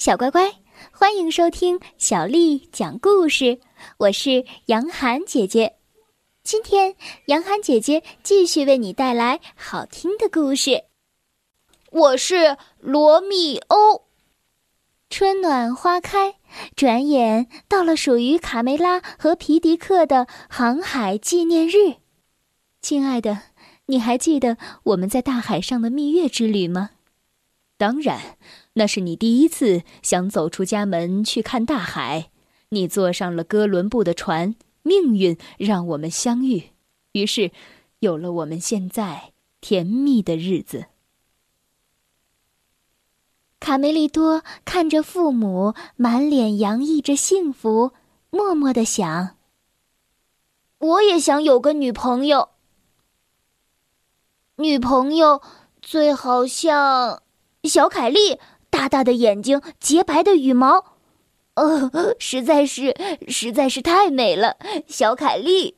小乖乖，欢迎收听小丽讲故事。我是杨涵姐姐，今天杨涵姐姐继续为你带来好听的故事。我是罗密欧。春暖花开，转眼到了属于卡梅拉和皮迪克的航海纪念日。亲爱的，你还记得我们在大海上的蜜月之旅吗？当然。那是你第一次想走出家门去看大海，你坐上了哥伦布的船，命运让我们相遇，于是，有了我们现在甜蜜的日子。卡梅利多看着父母满脸洋溢着幸福，默默的想：“我也想有个女朋友，女朋友最好像小凯莉。”大大的眼睛，洁白的羽毛，呃，实在是，实在是太美了。小凯莉，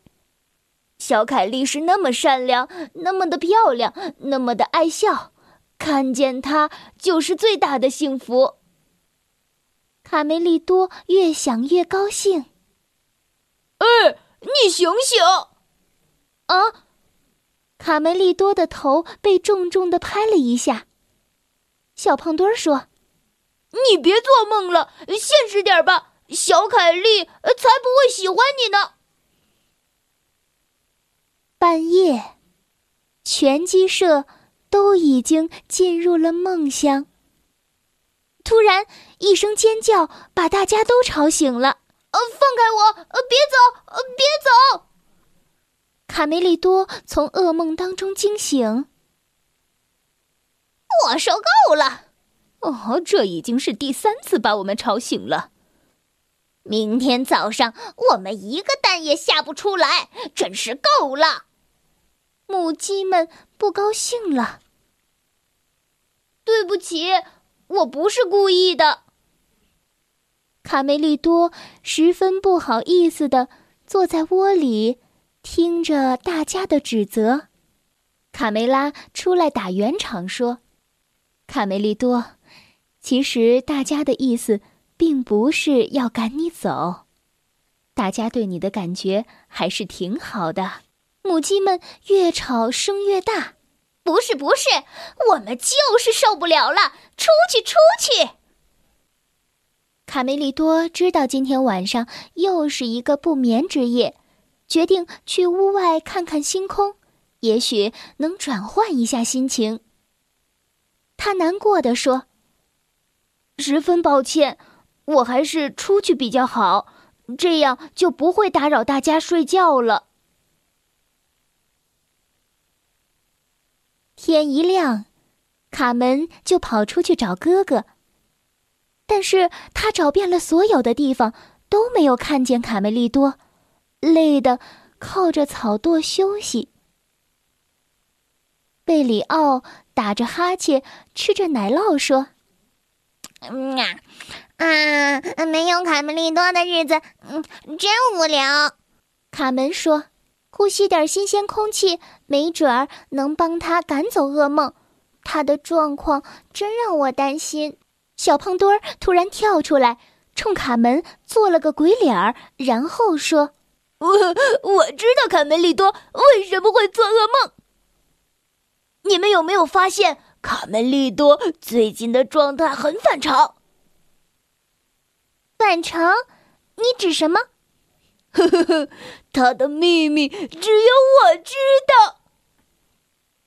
小凯莉是那么善良，那么的漂亮，那么的爱笑，看见她就是最大的幸福。卡梅利多越想越高兴。哎，你醒醒！啊！卡梅利多的头被重重的拍了一下。小胖墩儿说：“你别做梦了，现实点吧，小凯莉才不会喜欢你呢。”半夜，拳击社都已经进入了梦乡。突然，一声尖叫把大家都吵醒了。“呃，放开我！呃，别走！呃，别走！”卡梅利多从噩梦当中惊醒。我受够了！哦，这已经是第三次把我们吵醒了。明天早上我们一个蛋也下不出来，真是够了！母鸡们不高兴了。对不起，我不是故意的。卡梅利多十分不好意思的坐在窝里，听着大家的指责。卡梅拉出来打圆场说。卡梅利多，其实大家的意思并不是要赶你走，大家对你的感觉还是挺好的。母鸡们越吵声越大，不是不是，我们就是受不了了，出去出去！卡梅利多知道今天晚上又是一个不眠之夜，决定去屋外看看星空，也许能转换一下心情。他难过的说：“十分抱歉，我还是出去比较好，这样就不会打扰大家睡觉了。”天一亮，卡门就跑出去找哥哥，但是他找遍了所有的地方，都没有看见卡梅利多，累得靠着草垛休息。贝里奥。打着哈欠，吃着奶酪，说：“嗯啊，啊，没有卡梅利多的日子，嗯，真无聊。”卡门说：“呼吸点新鲜空气，没准儿能帮他赶走噩梦。他的状况真让我担心。”小胖墩儿突然跳出来，冲卡门做了个鬼脸儿，然后说：“我我知道卡梅利多为什么会做噩梦。”你们有没有发现，卡梅利多最近的状态很反常？反常？你指什么？呵 呵呵，他的秘密只有我知道。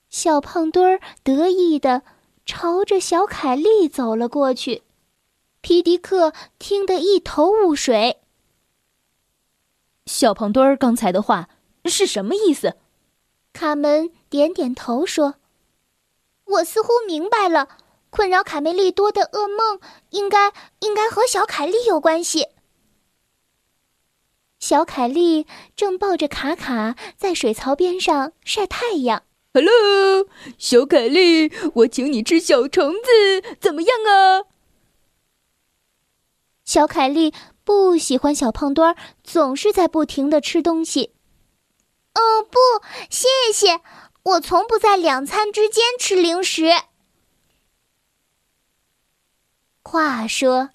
小胖墩儿得意的朝着小凯莉走了过去，皮迪克听得一头雾水。小胖墩儿刚才的话是什么意思？卡门点点头说。我似乎明白了，困扰卡梅利多的噩梦应该应该和小凯莉有关系。小凯莉正抱着卡卡在水槽边上晒太阳。Hello，小凯莉，我请你吃小虫子，怎么样啊？小凯莉不喜欢小胖墩儿总是在不停的吃东西。哦，不，谢谢。我从不在两餐之间吃零食。话说，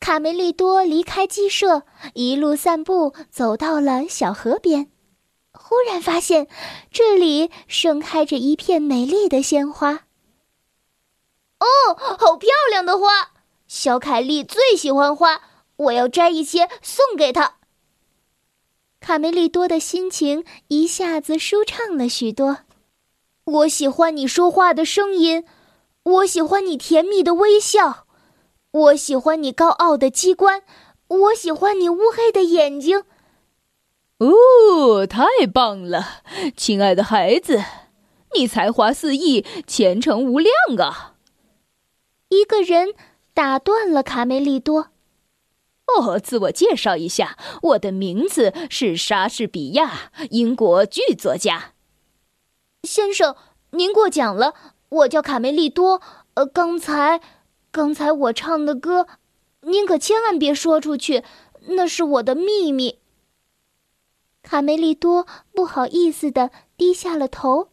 卡梅利多离开鸡舍，一路散步，走到了小河边，忽然发现这里盛开着一片美丽的鲜花。哦，好漂亮的花！小凯莉最喜欢花，我要摘一些送给她。卡梅利多的心情一下子舒畅了许多。我喜欢你说话的声音，我喜欢你甜蜜的微笑，我喜欢你高傲的机关，我喜欢你乌黑的眼睛。哦，太棒了，亲爱的孩子，你才华四溢，前程无量啊！一个人打断了卡梅利多。哦，自我介绍一下，我的名字是莎士比亚，英国剧作家。先生，您过奖了，我叫卡梅利多。呃，刚才，刚才我唱的歌，您可千万别说出去，那是我的秘密。卡梅利多不好意思的低下了头。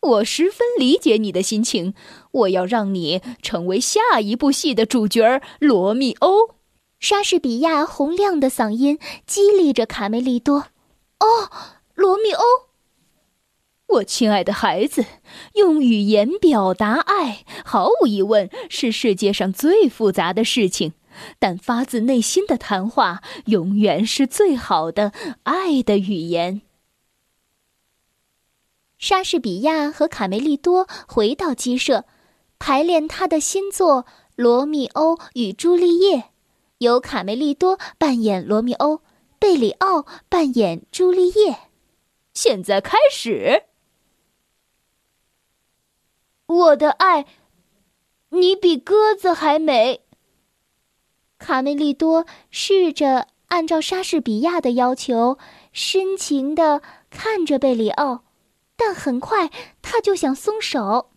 我十分理解你的心情，我要让你成为下一部戏的主角罗密欧。莎士比亚洪亮的嗓音激励着卡梅利多。哦，罗密欧，我亲爱的孩子，用语言表达爱，毫无疑问是世界上最复杂的事情，但发自内心的谈话永远是最好的爱的语言。莎士比亚和卡梅利多回到鸡舍，排练他的新作《罗密欧与朱丽叶》，由卡梅利多扮演罗密欧，贝里奥扮演朱丽叶。现在开始，我的爱，你比鸽子还美。卡梅利多试着按照莎士比亚的要求，深情的看着贝里奥。但很快他就想松手，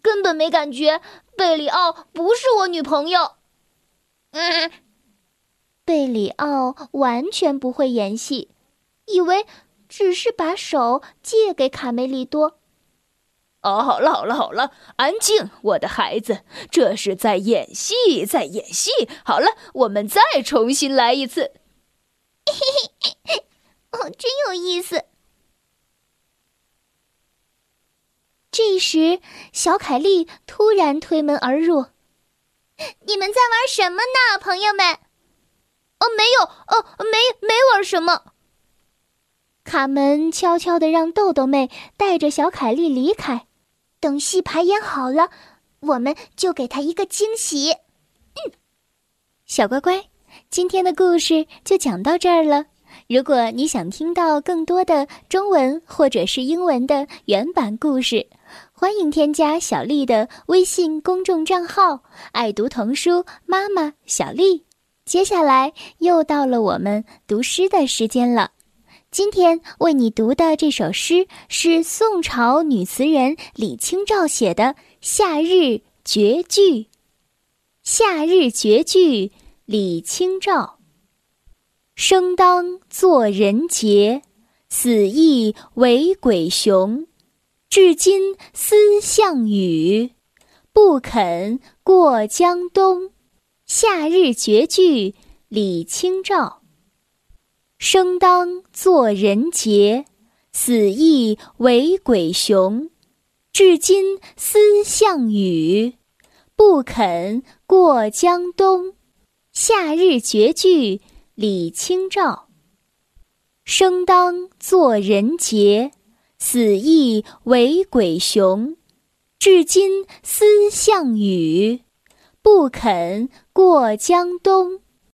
根本没感觉。贝里奥不是我女朋友。嗯，贝里奥完全不会演戏，以为只是把手借给卡梅利多。哦，好了好了好了，安静，我的孩子，这是在演戏，在演戏。好了，我们再重新来一次。嘿嘿嘿，哦，真有意思。这时，小凯莉突然推门而入。“你们在玩什么呢，朋友们？”“哦，没有，哦，没没玩什么。”卡门悄悄的让豆豆妹带着小凯莉离开。等戏排演好了，我们就给他一个惊喜。嗯，小乖乖，今天的故事就讲到这儿了。如果你想听到更多的中文或者是英文的原版故事，欢迎添加小丽的微信公众账号“爱读童书妈妈小丽”。接下来又到了我们读诗的时间了。今天为你读的这首诗是宋朝女词人李清照写的《夏日绝句》。《夏日绝句》李清照。生当作人杰，死亦为鬼雄。至今思项羽，不肯过江东。夏日绝句，李清照。生当作人杰，死亦为鬼雄。至今思项羽，不肯过江东。夏日绝句，李清照。生当作人杰。死亦为鬼雄，至今思项羽，不肯过江东。